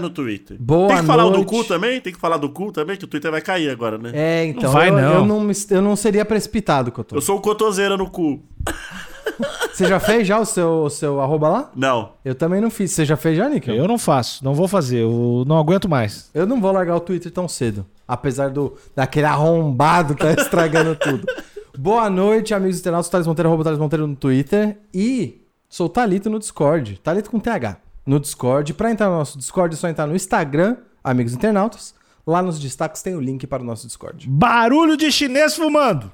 no Twitter. Boa Tem que falar do noite. cu também? Tem que falar do cu também, que o Twitter vai cair agora, né? É, então, Não vai, eu, não. Eu, não, eu não seria precipitado, Cotô. Eu sou o Cotoseira no cu. Você já fez já o seu, o seu arroba lá? Não. Eu também não fiz. Você já fez já, Nick? Eu não faço, não vou fazer, eu não aguento mais. Eu não vou largar o Twitter tão cedo. Apesar do daquele arrombado que tá estragando tudo. Boa noite, amigos internautas. Thales Monteiro, arroba Thales Monteiro no Twitter. E sou o Thalito no Discord. Thalito com TH. No Discord. Pra entrar no nosso Discord é só entrar no Instagram, amigos internautas. Lá nos destaques tem o link para o nosso Discord. Barulho de chinês fumando!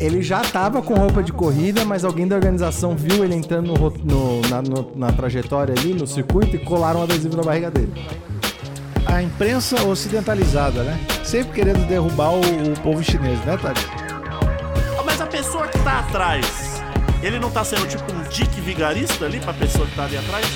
Ele já tava com roupa de corrida, mas alguém da organização viu ele entrando no no- na, no- na trajetória ali, no circuito, e colaram um adesivo na barriga dele. A imprensa ocidentalizada, né? Sempre querendo derrubar o, o povo chinês, né, Tati? Ah, Mas a pessoa que tá atrás, ele não tá sendo tipo um dick vigarista ali pra pessoa que tá ali atrás?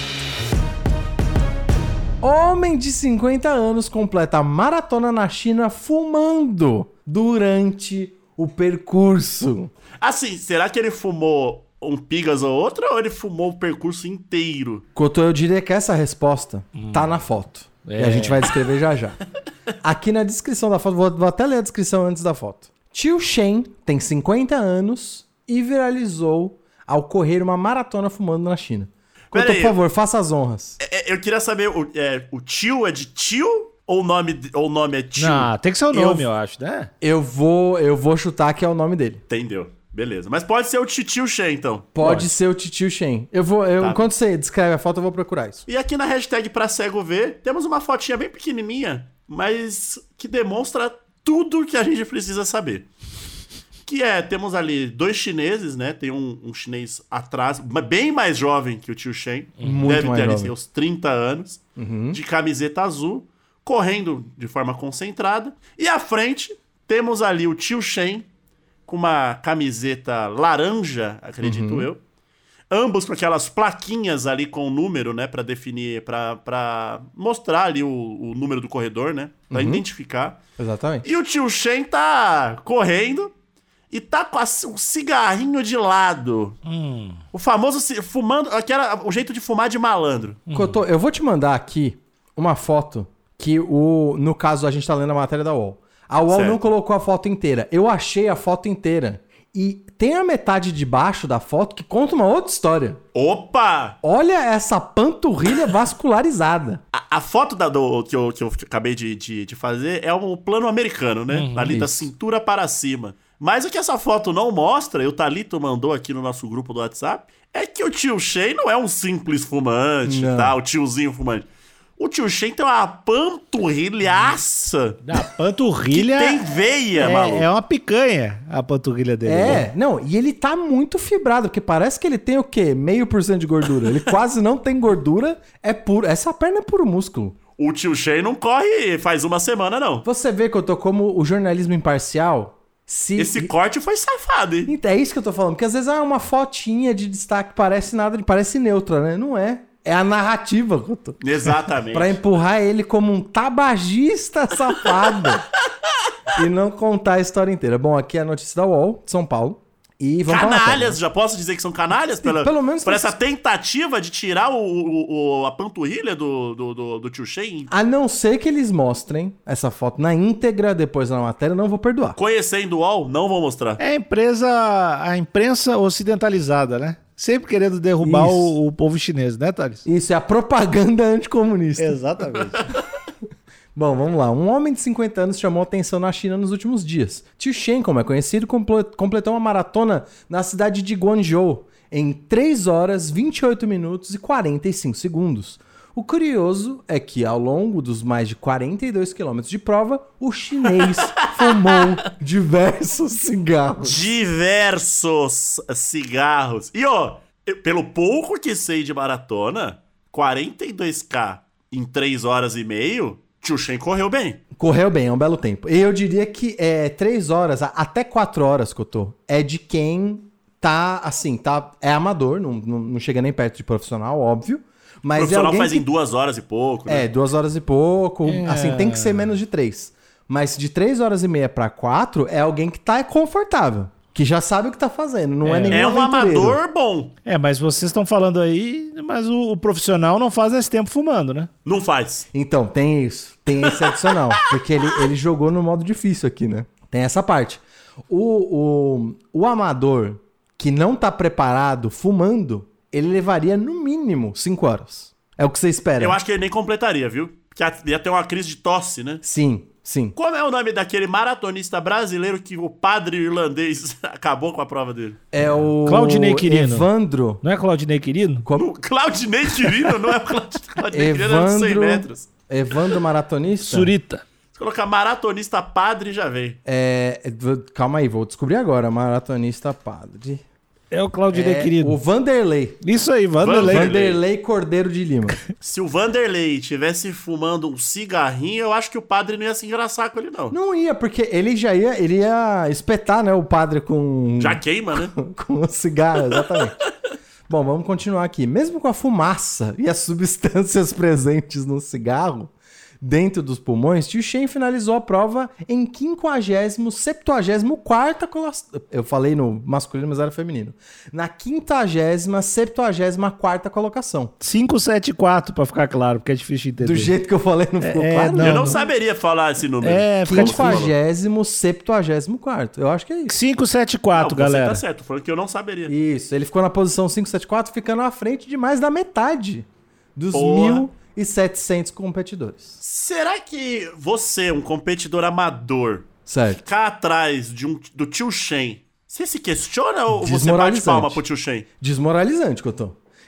Homem de 50 anos completa a maratona na China fumando durante o percurso. Assim, será que ele fumou um pigas ou outra ou ele fumou o percurso inteiro? Cotô, eu diria que essa resposta tá na foto. E a É. gente vai descrever já já. Aqui na descrição da foto, vou, vou até ler a descrição antes da foto. Tio Shen tem 50 anos e viralizou ao correr uma maratona fumando na China. Aí. por favor, faça as honras. É, é, eu queria saber, o, é, o tio é de tio ou o nome, ou o nome é tio? Não, tem que ser o Eu- nome, eu, acho, né? Eu vou, eu vou chutar que é o nome dele. Entendeu. Beleza. Mas pode ser o titio Shen, então. Pode ser o Titio Shen. Eu vou, eu, Tá. enquanto você descreve a foto, eu vou procurar isso. E aqui na hashtag pra cego ver, temos uma fotinha bem pequenininha, mas que demonstra tudo que a gente precisa saber. Que é, temos ali dois chineses, né? Tem um, um chinês atrás, bem mais jovem que o tio Shen. Muito Deve ter ali jovem. seus 30 anos, de camiseta azul, correndo de forma concentrada. E à frente, temos ali o tio Shen com uma camiseta laranja, acredito eu. Ambos com aquelas plaquinhas ali com o número, né, Pra definir, pra- pra mostrar ali o, o número do corredor, né, Pra identificar. Exatamente. E o tio Shen tá correndo e tá com a- um cigarrinho de lado. O famoso fumando, aquela, o jeito de fumar de malandro. Cotô, eu vou te mandar aqui uma foto que o, no caso a gente tá lendo a matéria da UOL. A UOL Certo. não colocou a foto inteira. Eu achei a foto inteira. E tem a metade de baixo da foto que conta uma outra história. Opa! Olha essa panturrilha vascularizada. A, a foto da, do, que, eu, que eu acabei de, de, de fazer é um plano americano, né? Ali da isso. cintura para cima. Mas o que essa foto não mostra, e o Talito mandou aqui no nosso grupo do WhatsApp, é que o tio Shen não é um simples fumante, Não. tá? O tiozinho fumante. O tio Shen tem uma panturrilhaça Da que panturrilha. tem veia, maluco. é, é uma picanha a panturrilha dele. né? É, não, e ele tá muito fibrado, porque parece que ele tem o quê? Meio por cento de gordura. Ele quase não tem gordura, é puro. Essa perna é puro músculo. O tio Shen não corre faz uma semana, não. Você vê que eu tô como o jornalismo imparcial. Se Esse corte foi safado, hein? Então, É isso que eu tô falando, porque às vezes ah, uma fotinha de destaque parece nada, parece neutra, né? Não é. É a narrativa tô. Exatamente. Pra empurrar ele como um tabagista safado. e não contar a história inteira. Bom, aqui é a notícia da UOL, de São Paulo. E vamos. Canalhas, já posso dizer que são canalhas? Pela, pelo menos por essa tentativa de tirar o, o- o- a panturrilha do, do, do, do tio Shen? A não ser que eles mostrem essa foto na íntegra depois na matéria, eu não vou perdoar. Conhecendo o UOL, não vou mostrar. É a empresa, a imprensa ocidentalizada, né? Sempre querendo derrubar o, o povo chinês, né, Thales? Isso é a propaganda anticomunista. Exatamente. Bom, vamos lá. Um homem de 50 anos chamou atenção na China nos últimos dias. Tio Shen, como é conhecido, comple- completou uma maratona na cidade de Guangzhou em 3 horas, 28 minutos e 45 segundos. O curioso é que, ao longo dos mais de 42 quilômetros de prova, o chinês fumou diversos cigarros. Diversos cigarros. E ó, eu- pelo pouco que sei de maratona, 42k em 3 horas e meio Tio Shen correu bem. Correu bem, é um belo tempo. E eu diria que é três horas, até quatro horas que eu tô, é de quem tá, assim, tá, é amador, não, não, não chega nem perto de profissional, óbvio. O Mas é profissional alguém faz que em duas horas e pouco. né? É, duas horas e pouco. É. Assim, tem que ser menos de três. Mas de três horas e meia pra quatro é alguém que tá confortável. Que já sabe o que tá fazendo. Não é, nenhum É um aventureiro. amador bom. É, mas vocês estão falando aí, mas o, o profissional não faz esse tempo fumando, né? Não faz. Então, tem isso. Tem esse adicional. porque ele, ele jogou no modo difícil aqui, né? Tem essa parte. O, o, o amador que não tá preparado fumando, ele levaria no mínimo cinco horas. É o que você espera. Eu acho que ele nem completaria, viu? Porque ia ter uma crise de tosse, né? Sim, sim. Como é o nome daquele maratonista brasileiro que o padre irlandês acabou com a prova dele? É o. Claudinei Quirino. Evandro. Não é Claudinei Quirino? O Claudinei Quirino, não é o Claudinei, Claudinei Quirino, é de 100 Evandro. metros. Evandro Maratonista? Surita. Se colocar maratonista padre, já vem. É, calma aí, vou descobrir agora. Maratonista padre. É o Claudinei É, Quirino. o Vanderlei. Isso aí, Vanderlei. Vanderlei. Vanderlei Cordeiro de Lima. Se o Vanderlei tivesse fumando um cigarrinho, eu acho que o padre não ia se engraçar com ele, não. Não ia, porque ele já ia, ele ia espetar, né, o padre com Já queima, né? com o cigarro, exatamente. Bom, vamos continuar aqui. Mesmo com a fumaça e as substâncias presentes no cigarro dentro dos pulmões, Tio Shen finalizou a prova em 50 74 colação. Eu falei no masculino, mas era feminino. Na 50 74 colocação. 574, pra ficar claro, porque é difícil de entender. Do jeito que eu falei, não ficou é, claro? não. eu não saberia falar esse número. É, fica difícil. 50 74 Eu acho que é isso. 574, Não, galera. Você tá certo, falando que eu não saberia. Isso, ele ficou na posição 574, ficando à frente de mais da metade dos Porra. 1.700 competidores. Será que você, um competidor amador, Certo. ficar atrás de um, do tio Shen, você se questiona ou você bate palma pro tio Shen? Desmoralizante.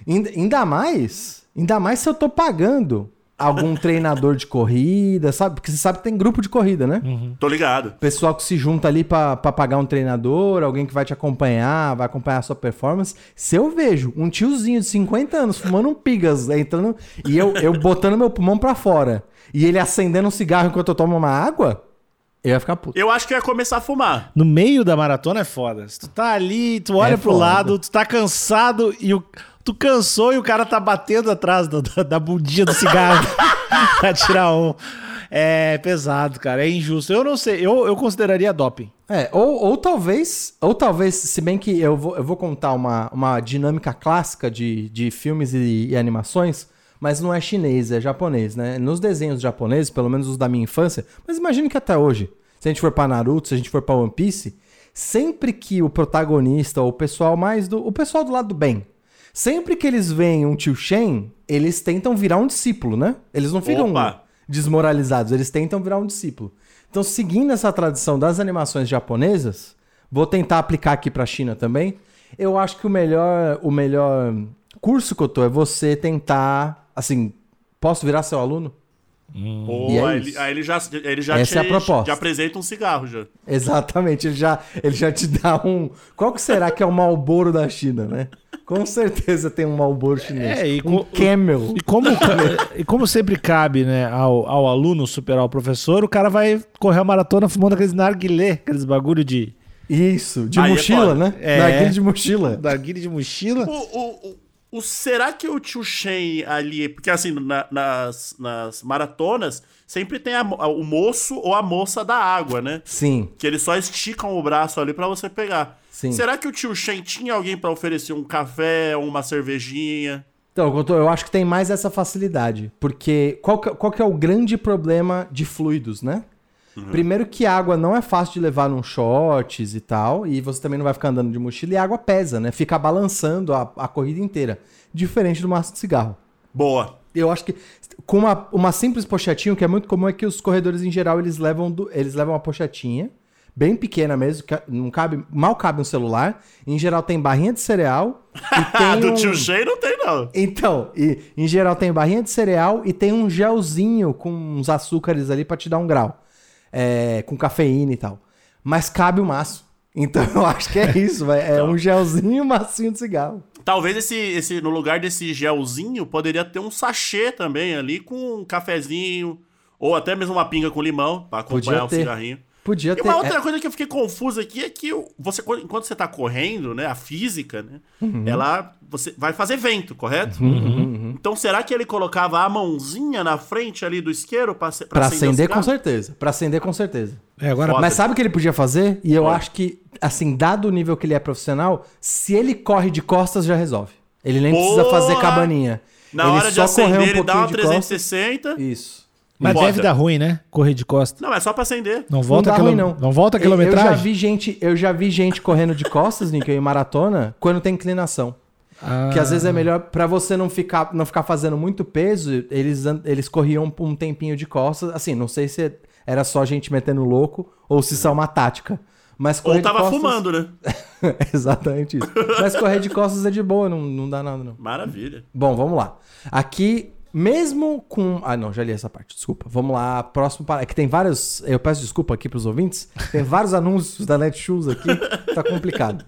Ainda, ainda mais, ainda mais se eu tô pagando algum treinador de corrida, sabe? Porque você sabe que tem grupo de corrida, né? Tô ligado. Pessoal que se junta ali pra pra pagar um treinador, alguém que vai te acompanhar, vai acompanhar a sua performance. Se eu vejo um tiozinho de 50 anos fumando um pigas, entrando e eu, eu botando meu pulmão pra fora e ele acendendo um cigarro enquanto eu tomo uma água, eu ia ficar puto. Eu acho que ia começar a fumar. No meio da maratona é foda. Se tu tá ali, tu olha É pro foda. lado, tu tá cansado e o. Tu cansou e o cara tá batendo atrás da, da, da bundinha do cigarro pra tirar um. É pesado, cara. É injusto. Eu não sei. Eu, eu consideraria doping. É, ou, ou talvez, ou talvez, se bem que eu vou, eu vou contar uma, uma dinâmica clássica de, de filmes e, e animações, mas não é chinês, é japonês, né? Nos desenhos japoneses, pelo menos os da minha infância, mas imagino que até hoje, se a gente for pra Naruto, se a gente for pra One Piece, sempre que o protagonista, ou o pessoal mais do. O pessoal do lado do bem, sempre que eles veem um tio Shen, eles tentam virar um discípulo, né? Eles não ficam Opa. desmoralizados, eles tentam virar um discípulo. Então, seguindo essa tradição das animações japonesas, vou tentar aplicar aqui pra China também. Eu acho que o melhor, o melhor curso que eu tô é você tentar, assim, posso virar seu aluno? Ou E é aí, ele, aí ele já, ele já Essa te é a proposta. já apresenta um cigarro já. Exatamente, ele já, ele já te dá um. Qual que será que é o Malboro da China, né? Com certeza tem um Malboro chinês. É, e um Camel. E como, e como sempre cabe, né, ao, ao aluno superar o professor, o cara vai correr a maratona fumando aqueles narguilé, aqueles bagulho de. Isso, de Aí é mochila, foda. né? É. Narguilé de mochila. Narguilé de mochila. O, o, o, será que o tio Shen ali. Porque assim, na- nas, nas maratonas, sempre tem a mo- o moço ou a moça da água, né? Sim. Que eles só esticam o braço ali pra você pegar. Sim. Será que o tio Shen tinha alguém pra oferecer um café, uma cervejinha? Então, eu acho que tem mais essa facilidade. Porque qual que, qual que é o grande problema de fluidos, né? Primeiro que água não é fácil de levar num shorts e tal, e você também não vai ficar andando de mochila, e a água pesa, né? Fica balançando a, a corrida inteira. Diferente do maço de cigarro. Boa. Eu acho que com uma, uma simples pochetinha, o que é muito comum é que os corredores em geral eles levam, do- eles levam uma pochetinha, bem pequena mesmo, que não cabe, mal cabe um celular. Em geral tem barrinha de cereal e tem do um... tio Shen não tem, não. Então, e, em geral tem barrinha de cereal e tem um gelzinho com uns açúcares ali pra te dar um grau. É, com cafeína e tal. Mas cabe o maço. Então eu acho que é isso, vai. É um gelzinho macinho de cigarro. Talvez esse, esse, no lugar desse gelzinho, poderia ter um sachê também ali com um cafezinho, Ou até mesmo uma pinga com limão, pra acompanhar um ter. cigarrinho. Podia E ter. uma outra é- coisa que eu fiquei confuso aqui é que você, quando- enquanto você tá correndo, né, a física, né, Uhum. ela você vai fazer vento, correto? Então será que ele colocava a mãozinha na frente ali do isqueiro pra Pra acender, acender com certeza. Pra acender com certeza. É, agora, Foda. Mas sabe o que ele podia fazer? E eu Oi. acho que, assim, dado o nível que ele é profissional, se ele corre de costas, já resolve. Ele nem precisa fazer cabaninha. Na ele hora de acender, um ele dá uma pouquinho de costas. 360. Isso. Mas deve dar ruim, né? Correr de costa. Não, é só pra acender. Não volta, não, ruim, não. não volta a Eu- Eu já quilometragem? vi gente, eu já vi gente correndo de costas, Nick, em maratona, quando tem inclinação. Ah, Que às vezes é melhor pra você não ficar, não ficar fazendo muito peso, eles, eles corriam um tempinho de costas. Assim, não sei se era só gente metendo louco ou se isso é uma tática. Mas correr Ou tava costas... fumando, né? Exatamente isso. Mas correr de costas é de boa, não, não dá nada não. Maravilha. Bom, vamos lá. Aqui, mesmo com. Ah, não, já li essa parte, desculpa. Vamos lá, próximo. para- É que tem vários. Eu peço desculpa aqui pros ouvintes. Tem vários anúncios da Netshoes aqui. Tá complicado.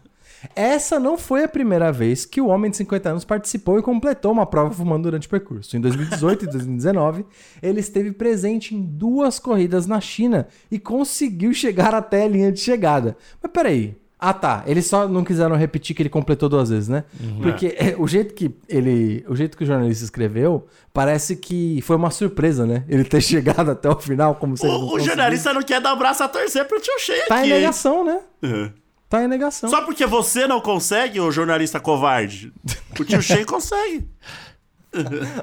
Essa não foi a primeira vez que o homem de 50 anos participou e completou uma prova fumando durante o percurso. Em 2018 e 2019, ele esteve presente em duas corridas na China e conseguiu chegar até a linha de chegada. Mas peraí. Ah tá, eles só não quiseram repetir que ele completou duas vezes, né? Porque é, o jeito que ele, o jeito que o jornalista escreveu, parece que foi uma surpresa, né? Ele ter chegado até o final como se ele não O, o jornalista não quer dar o braço a torcer pro tio cheio tá aqui. em hein? negação, né? Uhum. Tá em negação. Só porque você não consegue, ô jornalista covarde. O tio Shea consegue.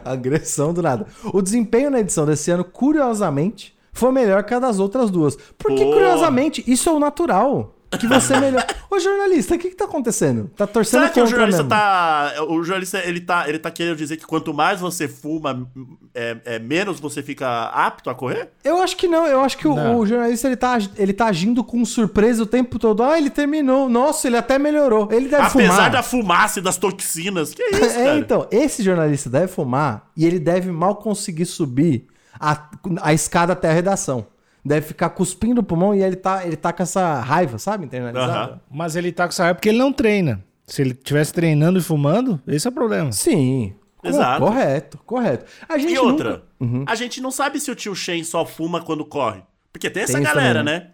Agressão do nada. O desempenho na edição desse ano, curiosamente, foi melhor que a das outras duas. Porque, Pô. curiosamente, isso é o natural. Que você é melhor. Ô, jornalista, o que que tá acontecendo? Tá torcendo Será que o contra jornalista mesmo. tá. O jornalista ele tá, ele tá querendo dizer que quanto mais você fuma, é, é, menos você fica apto a correr? Eu acho que não, eu acho que o, o jornalista ele tá, ele tá agindo com surpresa o tempo todo. Ah, ele terminou. Nossa, ele até melhorou. Ele deve Apesar fumar. da fumaça e das toxinas. Que isso, É, cara? então, esse jornalista deve fumar e ele deve mal conseguir subir a, a escada até a redação. Deve ficar cuspindo o pulmão e ele tá, ele tá com essa raiva, sabe? Internalizada. Aham. Mas ele tá com essa raiva porque ele não treina. Se ele tivesse treinando e fumando, esse é o problema. Sim. Exato. Correto, correto. A gente E outra, nunca- Uhum. a gente não sabe se o tio Shen só fuma quando corre. Porque tem essa Tem galera, também, né?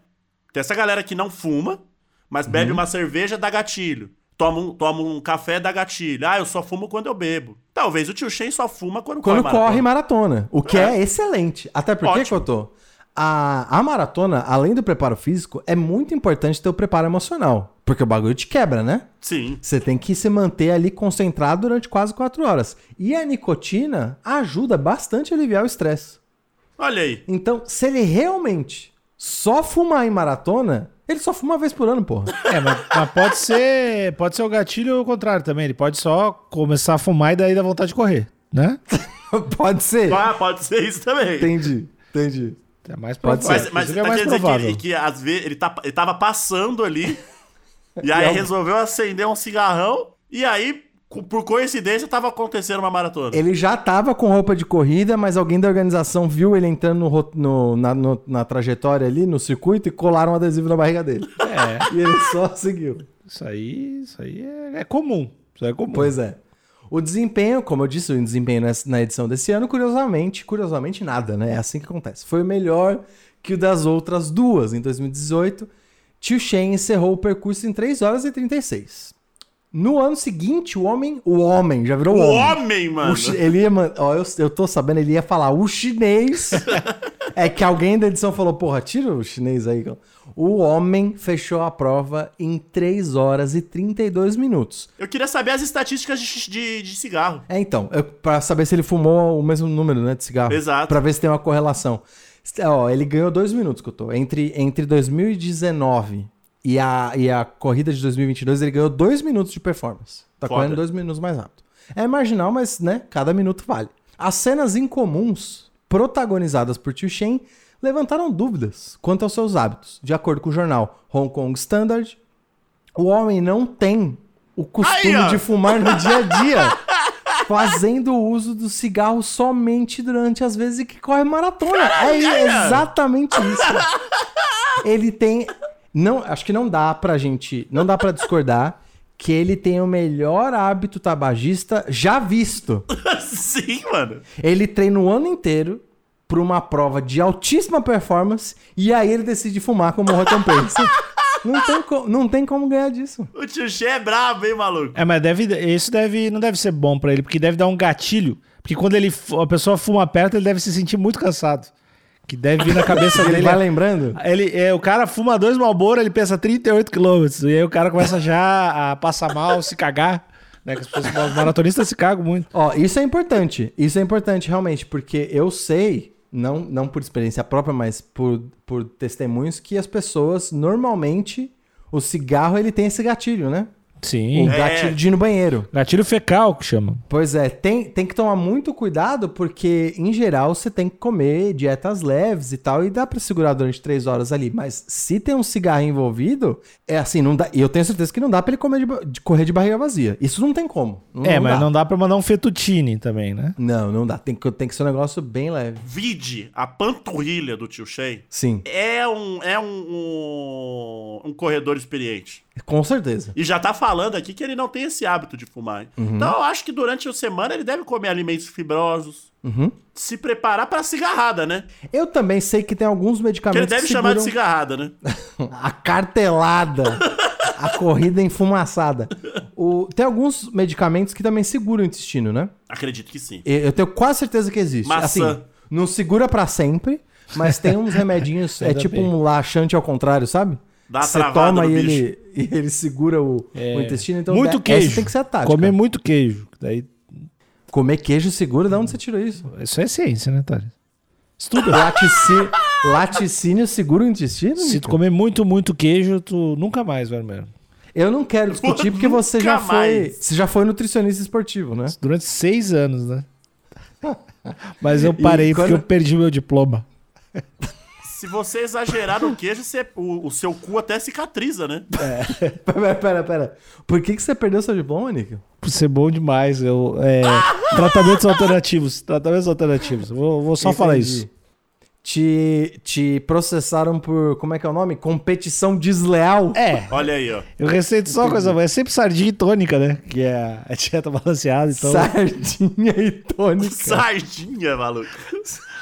Tem essa galera que não fuma, mas Uhum. bebe uma cerveja, dá gatilho. Toma um, toma um café, dá gatilho. Ah, eu só fumo quando eu bebo. Talvez o tio Shen só fuma quando, Quando corre. corre maratona. maratona. O que é, excelente. Até porque, Ótimo. Cotô, a, a maratona, além do preparo físico, é muito importante ter o preparo emocional. Porque o bagulho te quebra, né? Sim. Você tem que se manter ali concentrado durante quase quatro horas. E a nicotina ajuda bastante a aliviar o estresse. Olha aí. Então, se ele realmente só fumar em maratona, ele só fuma uma vez por ano, porra. É, mas, mas pode ser. Pode ser o gatilho ou o contrário também. Ele pode só começar a fumar e daí dá vontade de correr, né? Pode ser. Ah, pode ser isso também. Entendi, entendi. É mais Pode provável. Mas, mas Isso tá é mais quer dizer provável. que, que às vezes ele, tá, ele tava passando ali, e aí E é resolveu acender um cigarrão, e aí, por coincidência, tava acontecendo uma maratona. Ele já tava com roupa de corrida, mas alguém da organização viu ele entrando no no- na, no- na trajetória ali, no circuito, e colaram um adesivo na barriga dele. É, E ele só seguiu. isso aí, isso aí é, é comum. Isso é comum. Pois é. O desempenho, como eu disse, o desempenho na edição desse ano, curiosamente, curiosamente nada, né? É assim que acontece. Foi melhor que o das outras duas. Em 2018, Tio Shen encerrou o percurso em 3 horas e 36. No ano seguinte, o homem. O homem, já virou O homem. homem, mano. O ele ia, ó, eu, eu tô sabendo, ele ia falar o chinês. é que alguém da edição falou, porra, tira o chinês aí. cara." O homem fechou a prova em 3 horas e 32 minutos. Eu queria saber as estatísticas de, de, de cigarro. É, então, eu, pra saber se ele fumou o mesmo número, né, de cigarro. Exato. Pra ver se tem uma correlação. Ó, ele ganhou dois minutos, que eu tô. Entre, entre 2019 e a, e a corrida de 2022, ele ganhou dois minutos de performance. Tá Foda. correndo dois minutos mais rápido. É marginal, mas, né, cada minuto vale. As cenas incomuns, protagonizadas por Tio Shen, levantaram dúvidas quanto aos seus hábitos. De acordo com o jornal Hong Kong Standard, o homem não tem o costume de fumar no dia a dia, fazendo uso do cigarro somente durante as vezes que corre maratona. é exatamente isso. Ele tem, não, acho que não dá pra gente, não dá pra discordar que ele tem o melhor hábito tabagista já visto. Sim, mano. Ele treina o ano inteiro pra uma prova de altíssima performance e aí ele decide fumar como recompensa. não, tem co- não tem como ganhar disso. O tio Che é brabo, hein, maluco? É, mas deve, isso deve, não deve ser bom pra ele, porque deve dar um gatilho. Porque quando ele, a pessoa fuma perto, ele deve se sentir muito cansado. Que deve vir na cabeça Ele dele. vai lembrando? Ele, é, o cara fuma dois Malboro, ele pensa 38 quilômetros. E aí o cara começa já a passar mal, se cagar. Né? Que as pessoas- os maratonistas se cagam muito. Ó, isso é importante. Isso é importante, realmente, porque eu sei, não, não por experiência própria, mas por, por testemunhos, que as pessoas, normalmente, o cigarro, ele tem esse gatilho, né? Sim. O É. gatilho de ir no banheiro. Gatilho fecal que chama. Pois é, tem, tem que tomar muito cuidado, porque, em geral, você tem que comer dietas leves e tal, e dá pra segurar durante três horas ali. Mas se tem um cigarro envolvido, é assim, não dá. E eu tenho certeza que não dá pra ele comer de, de correr de barriga vazia. Isso não tem como. Não, é, mas dá. não dá pra mandar um fetutine também, né? Não, não dá. Tem que, tem que ser um negócio bem leve. Vide, a panturrilha do tio Che Sim, é um, é um, um, um corredor experiente. com certeza. E já tá falando aqui que ele não tem esse hábito de fumar. Uhum. Então eu acho que durante a semana ele deve comer alimentos fibrosos. Uhum. Se preparar pra cigarrada, né? Eu também sei que tem alguns Que medicamentos ele deve que chamar de cigarrada, né? a cartelada, a corrida enfumaçada. O, tem alguns medicamentos que também seguram o intestino, né? Acredito que sim. Eu eu tenho quase certeza que existe. Maçã. Assim, não segura pra sempre, mas tem uns remedinhos, é tipo bem. um laxante ao contrário, sabe? Dá Você toma no e ele, e ele segura o, o intestino. Então muito queijo. tem que ser a tática. Comer muito queijo. Daí, Comer queijo segura, de onde você tirou isso? isso é ciência, né, Thales? Estuda. Latici... Laticínio segura o intestino? Se tu Nico? comer muito, muito queijo, tu nunca mais vai mesmo. Eu não quero discutir porque você já foi. Você já foi nutricionista esportivo, né? Durante seis anos, né? Mas eu parei E porque quando- eu perdi meu diploma. Se você exagerar no queijo, você- o, o seu cu até cicatriza, né? Pera, pera, pera. Por que, que você perdeu seu diploma, Nico? Por ser bom demais. Eu, é, tratamentos alternativos. Tratamentos alternativos. Vou, vou só falar Entendi. isso. Te, te processaram por. Como é que é o nome? Competição desleal? É, Olha aí, ó. eu receito só coisa boa. É sempre sardinha e tônica, né? Que é a dieta balanceada. Então, Sardinha e tônica. Sardinha, maluco.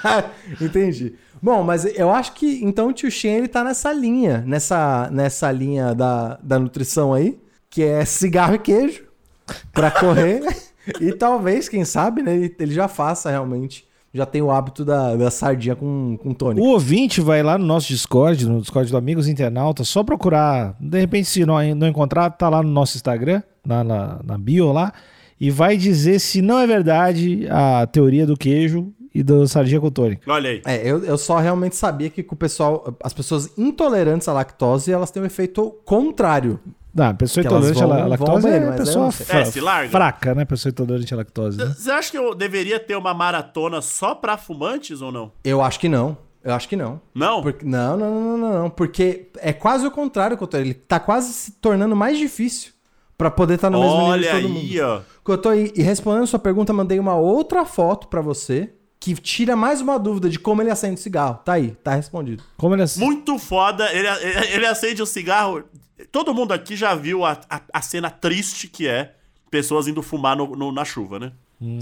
Entendi. Bom, mas eu acho que então o tio Shen ele tá nessa linha, nessa, nessa linha da, da nutrição aí, que é cigarro e queijo pra correr. e talvez, quem sabe, né, ele, ele já faça realmente. Já tem o hábito da, da sardinha com, com tônica. o ouvinte vai lá no nosso Discord, no Discord do Amigos Internautas, só procurar. De repente, se não, não encontrar, tá lá no nosso Instagram, na, na, na bio lá, e vai dizer se não é verdade a teoria do queijo e do sardinha com tônica. Olha aí. É, eu, eu só realmente sabia que o pessoal, as pessoas intolerantes à lactose, elas têm um efeito contrário. Não, a pessoa intolerante à vão- lactose é mas eu pessoa fra- É, se larga. fraca, né? Pessoa intolerante à lactose. Né? Você acha que eu deveria ter uma maratona só pra fumantes ou não? Eu acho que não. Eu acho que não. Não? Porque, não, não, não, não, não, não. Porque é quase o contrário, Couto. Ele tá quase se tornando mais difícil pra poder estar no mesmo nível Olha de todo aí, mundo. ó. Couto, e, e respondendo sua pergunta, mandei uma outra foto pra você que tira mais uma dúvida de como ele acende o cigarro. Tá aí, tá respondido. Como ele é... Muito foda. Ele, ele, acende o cigarro. Todo mundo aqui já viu a, a, a cena triste que é pessoas indo fumar no- no- na chuva, né?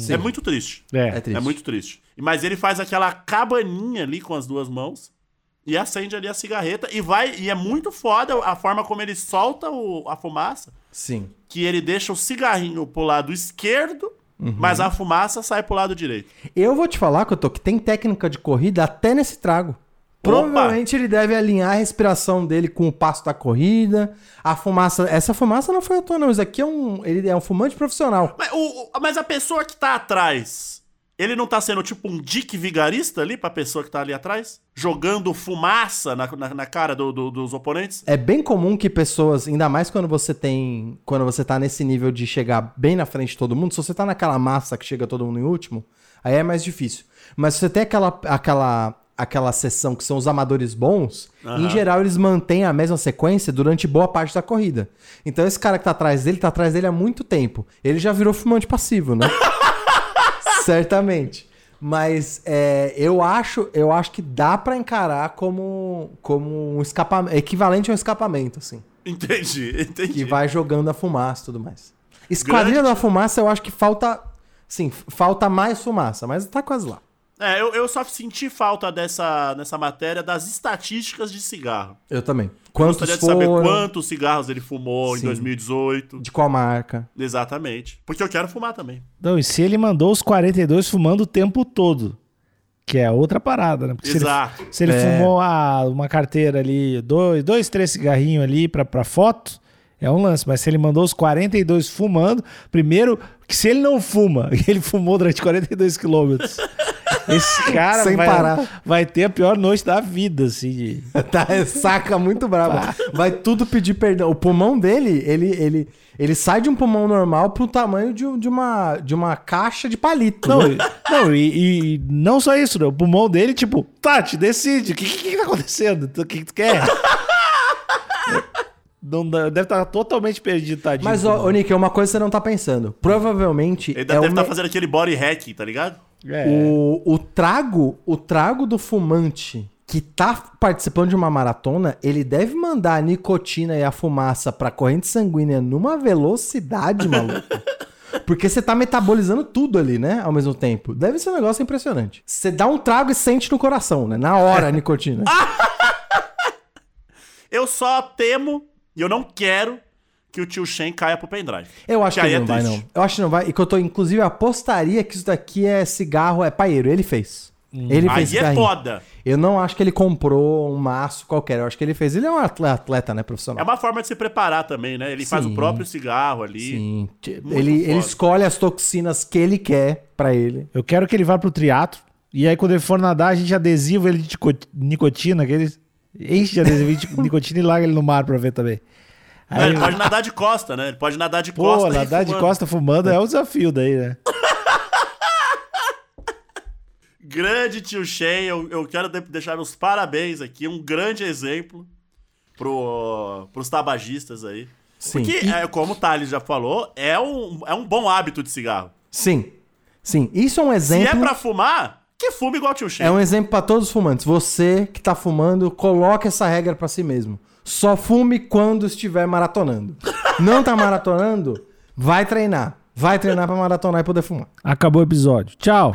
É muito triste. É. É triste. É muito triste. Mas ele faz aquela cabaninha ali com as duas mãos e acende ali a cigarreta e vai. E é muito foda a forma como ele solta o- a fumaça. Sim. Que ele deixa o cigarrinho pro lado esquerdo, mas a fumaça sai pro lado direito. Eu vou te falar, Couto, que tem técnica de corrida até nesse trago. Provavelmente ele deve alinhar a respiração dele com o passo da corrida. A fumaça. Essa fumaça não foi à toa, não. Isso aqui é um. Ele é um fumante profissional. Mas, o- mas a pessoa que tá atrás, ele não tá sendo tipo um dick vigarista ali pra pessoa que tá ali atrás? Jogando fumaça na, na, na cara do- do- dos oponentes? É bem comum que pessoas, ainda mais quando você tem. Quando você tá nesse nível de chegar bem na frente de todo mundo, se você tá naquela massa que chega todo mundo em último, aí é mais difícil. Mas se você tem aquela. aquela aquela sessão que são os amadores bons, em geral eles mantêm a mesma sequência durante boa parte da corrida. Então esse cara que tá atrás dele, tá atrás dele há muito tempo. Ele já virou fumante passivo, né? Certamente. Mas é, eu acho, eu acho que dá pra encarar como, como um escapamento, equivalente a um escapamento, assim. Entendi, entendi. Que vai jogando a fumaça e tudo mais. Esquadrilha Grande. da fumaça, eu acho que falta. Sim, falta mais fumaça, mas tá quase lá. É, eu, eu só senti falta dessa, nessa matéria das estatísticas de cigarro. Eu também. Eu Quantos gostaria de saber foram, quantos cigarros ele fumou Sim. em 2018. de qual marca. Exatamente. Porque eu quero fumar também. Não, e se ele mandou os 42 fumando o tempo todo? Que é outra parada, né? Porque se ele, Exato. se ele É. fumou ah, uma carteira ali, dois, dois três cigarrinhos ali pra, pra foto, é um lance. Mas se ele mandou os 42 fumando, primeiro, que se ele não fuma, ele fumou durante 42 quilômetros, esse cara Sem vai, parar. vai ter a pior noite da vida, assim. de- Tá, saca muito brava. Vai tudo pedir perdão. O pulmão dele, ele, ele, ele sai de um pulmão normal pro tamanho de, de uma, de uma caixa de palito. Não, né? e- não e, e não só isso, né? o pulmão dele, tipo, Tati, decide, o que, que, que tá acontecendo? O que, que tu quer? Não deve estar totalmente perdido, tadinho. Mas, ó, ô, Nick, é uma coisa que você não tá pensando. Provavelmente. Ele é deve o estar me- fazendo aquele body hack, tá ligado? É. O, o trago, o trago do fumante que tá participando de uma maratona, ele deve mandar a nicotina e a fumaça pra corrente sanguínea numa velocidade, maluco. Porque você tá metabolizando tudo ali, né? Ao mesmo tempo. Deve ser um negócio impressionante. Você dá um trago e sente no coração, né? Na hora a nicotina. Eu só temo e eu não quero que o tio Shen caia pro pendrive. Eu acho que aí ele é não vai, triste. não. Eu acho que não vai. E que eu tô, inclusive, eu apostaria que isso daqui é cigarro, é paeiro. Ele fez. Ele Aí fez é cigarrinho. foda. Eu não acho que ele comprou um maço qualquer. Eu acho que ele fez. Ele é um atle- atleta, né, É profissional. uma forma de se preparar também, né? Ele faz Sim. o próprio cigarro ali. Sim. Muito Ele, ele escolhe as toxinas que ele quer pra ele. Eu quero que ele vá pro triatlo. E aí, quando ele for nadar, a gente adesiva ele de nicotina, aqueles. Enche de adesivo de nicotina e larga ele no mar pra ver também. Aí, ele pode nadar de costa, né? Ele pode nadar de pô, costa. e nadar de costa fumando é o desafio daí, né? Grande tio Shen, eu, eu quero de- deixar os parabéns aqui. Um grande exemplo pro, pros tabagistas aí. Sim. Porque, E- é, como o Thales já falou, é um, é um bom hábito de cigarro. Sim. Sim. Isso é um Se exemplo. é pra fumar, que fume igual tio Shen. É um exemplo pra todos os fumantes. Você que tá fumando, coloque essa regra pra si mesmo. Só fume quando estiver maratonando. Não tá maratonando? Vai treinar. Vai treinar pra maratonar e poder fumar. Acabou o episódio. Tchau.